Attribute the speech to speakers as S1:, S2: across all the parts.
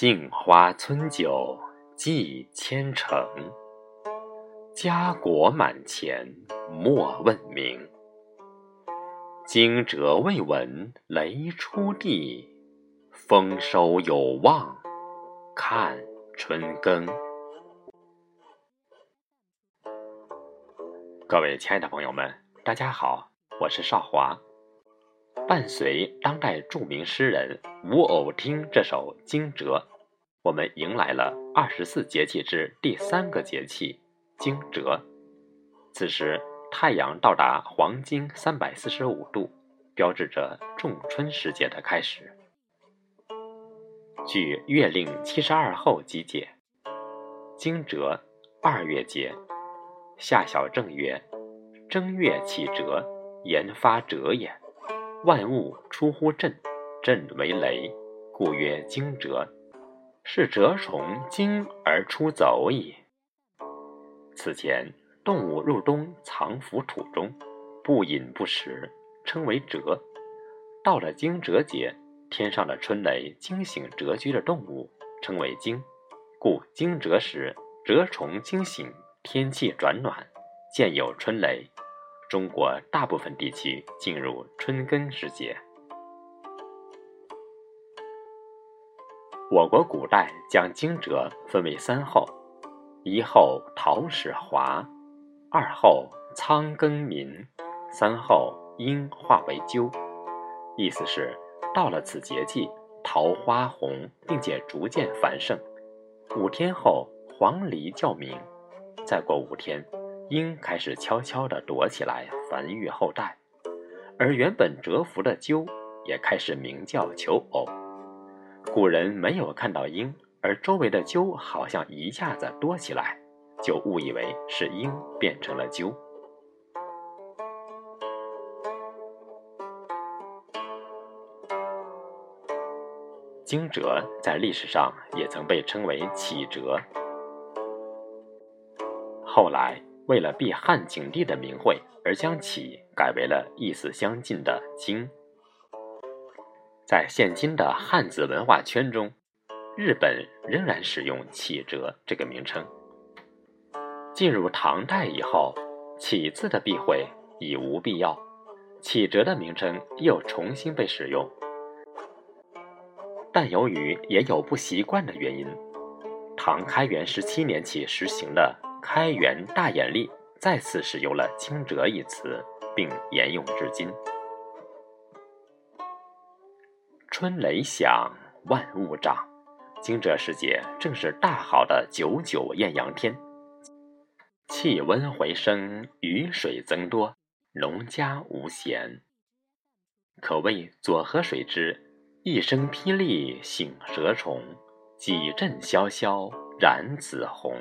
S1: 杏花村酒寄千城，家国满前莫问名。惊蛰未闻雷出地，丰收有望看春耕。各位亲爱的朋友们，大家好，我是少华。伴随当代著名诗人吴偶听这首《惊蛰》，我们迎来了二十四节气之第三个节气惊蛰。此时太阳到达黄金三百四十五度，标志着仲春时节的开始。据月令七十二候集解，惊蛰，二月节，夏小正月，正月起蛰，言发蛰也。万物出乎震，震为雷，故曰惊蛰。是蛰虫惊而出走矣。此前，动物入冬藏伏土中，不饮不食，称为蛰。到了惊蛰节，天上的春雷惊醒蛰居的动物，称为惊。故惊蛰时，蛰虫惊醒，天气转暖，见有春雷。中国大部分地区进入春耕时节。我国古代将惊蛰分为三候：一候桃始华，二候仓庚民，三候樱化为鸠。意思是，到了此节气，桃花红，并且逐渐繁盛。五天后，黄鹂叫鸣，再过五天。鹰开始悄悄地躲起来繁育后代，而原本蛰伏的鸠也开始鸣叫求偶。古人没有看到鹰，而周围的鸠好像一下子多起来，就误以为是鹰变成了鸠。惊蛰在历史上也曾被称为启蛰，后来。为了避汉景帝的名讳，而将“启”改为了意思相近的“惊”。在现今的汉字文化圈中，日本仍然使用“启蛰”这个名称。进入唐代以后，“启”字的避讳已无必要，“启蛰”的名称又重新被使用。但由于也有不习惯的原因，唐开元十七年起实行的。开元大眼历再次使用了“惊蛰”一词，并沿用至今。春雷响，万物长。惊蛰时节正是大好的九九艳阳天，气温回升，雨水增多，农家无闲，可谓左河水之一声霹雳醒蛇虫，几阵潇潇染紫红。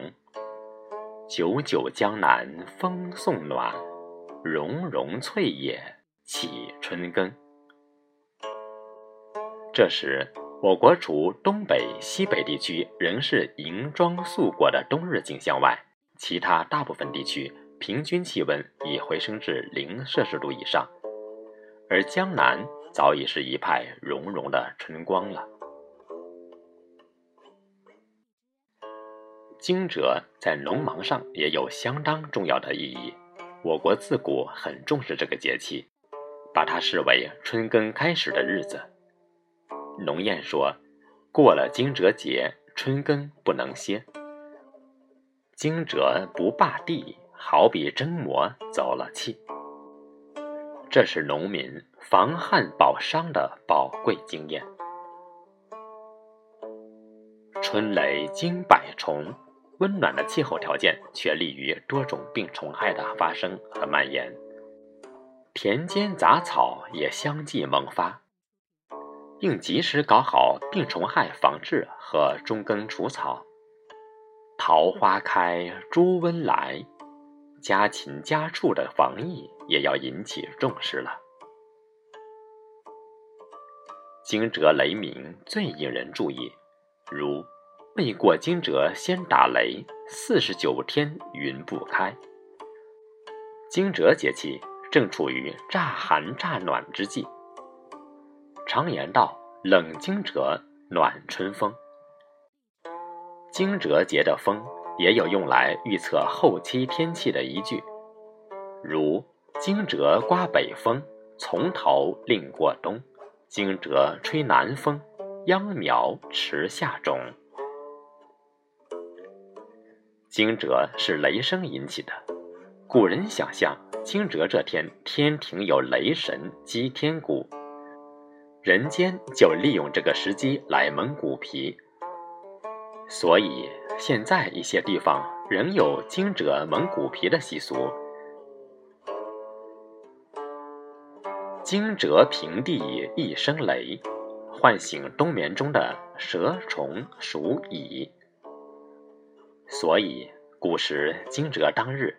S1: 九九江南风送暖，融融翠叶起春耕。这时，我国除东北、西北地区仍是银装素裹的冬日景象外，其他大部分地区平均气温已回升至零摄氏度以上，而江南早已是一派融融的春光了。惊蛰在农忙上也有相当重要的意义。我国自古很重视这个节气，把它视为春耕开始的日子。农谚说：“过了惊蛰节，春耕不能歇。”惊蛰不罢地，好比蒸馍走了气。这是农民防旱保墒的宝贵经验。春雷惊百虫。温暖的气候条件却利于多种病虫害的发生和蔓延，田间杂草也相继萌发，应及时搞好病虫害防治和中耕除草。桃花开，猪瘟来，家禽家畜的防疫也要引起重视了。惊蛰雷鸣最引人注意，如。未过惊蛰先打雷，四十九天云不开。惊蛰节气正处于乍寒乍暖之际。常言道：“冷惊蛰，暖春风。”惊蛰节的风也有用来预测后期天气的依据，如惊蛰刮北风，从头令过冬；惊蛰吹南风，秧苗迟下种。惊蛰是雷声引起的，古人想象惊蛰这天天庭有雷神击天鼓，人间就利用这个时机来蒙鼓皮。所以，现在一些地方仍有惊蛰蒙鼓皮的习俗。惊蛰平地一声雷，唤醒冬眠中的蛇虫鼠蚁。所以，古时惊蛰当日，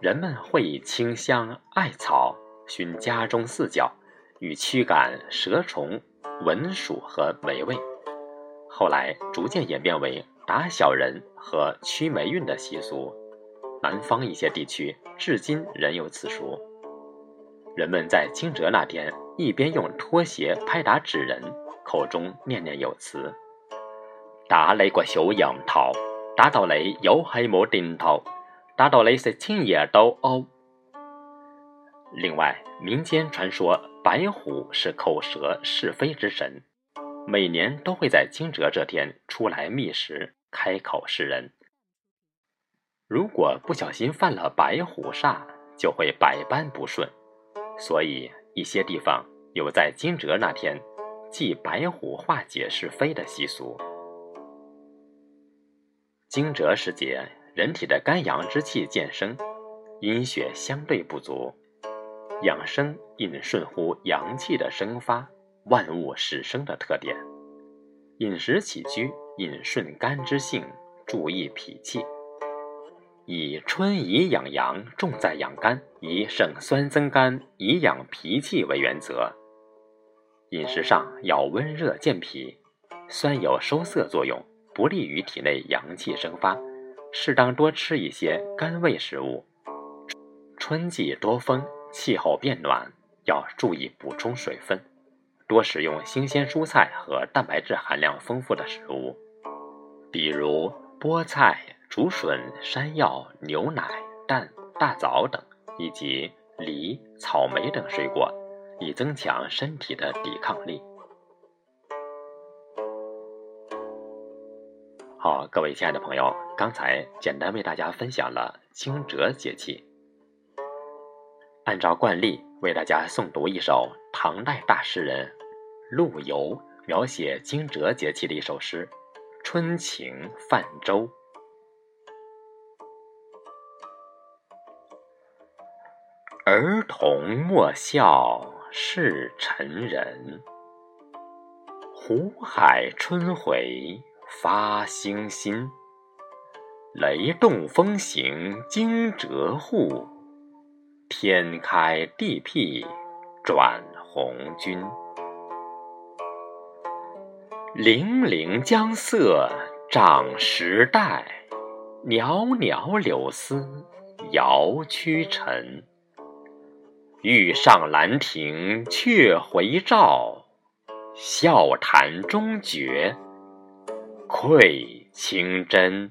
S1: 人们会以清香艾草熏家中四角，以驱赶蛇虫、蚊鼠和霉味。后来逐渐演变为打小人和驱霉运的习俗，南方一些地区至今仍有此俗。人们在惊蛰那天，一边用拖鞋拍打纸人，口中念念有词：“打雷个小杨桃，打到你又系冇定头，打到你食青叶都呕。”另外，民间传说白虎是口舌是非之神。每年都会在惊蛰这天出来觅食，开口示人。如果不小心犯了白虎煞，就会百般不顺。所以一些地方有在惊蛰那天祭白虎化解是非的习俗。惊蛰时节，人体的肝阳之气渐生，阴血相对不足，养生应顺乎阳气的生发。万物始生的特点，饮食起居应顺肝之性，注意脾气。以春宜养阳，重在养肝，以省酸增甘，以养脾气为原则。饮食上要温热健脾，酸有收涩作用，不利于体内阳气生发。适当多吃一些甘味食物。春季多风，气候变暖，要注意补充水分。多食用新鲜蔬菜和蛋白质含量丰富的食物，比如菠菜、竹笋、山药、牛奶、蛋、大枣等，以及梨、草莓等水果，以增强身体的抵抗力。好，各位亲爱的朋友，刚才简单为大家分享了惊蛰节气。按照惯例，为大家诵读一首唐代大诗人。陆游描写惊蛰节气的一首诗《春情泛舟》。儿童莫笑是成人，湖海春回发星心。雷动风行惊蛰户，天开地辟转红军。泠泠江色涨时代，袅袅柳丝摇屈尘。欲上兰亭却回照，笑谈中绝愧清真。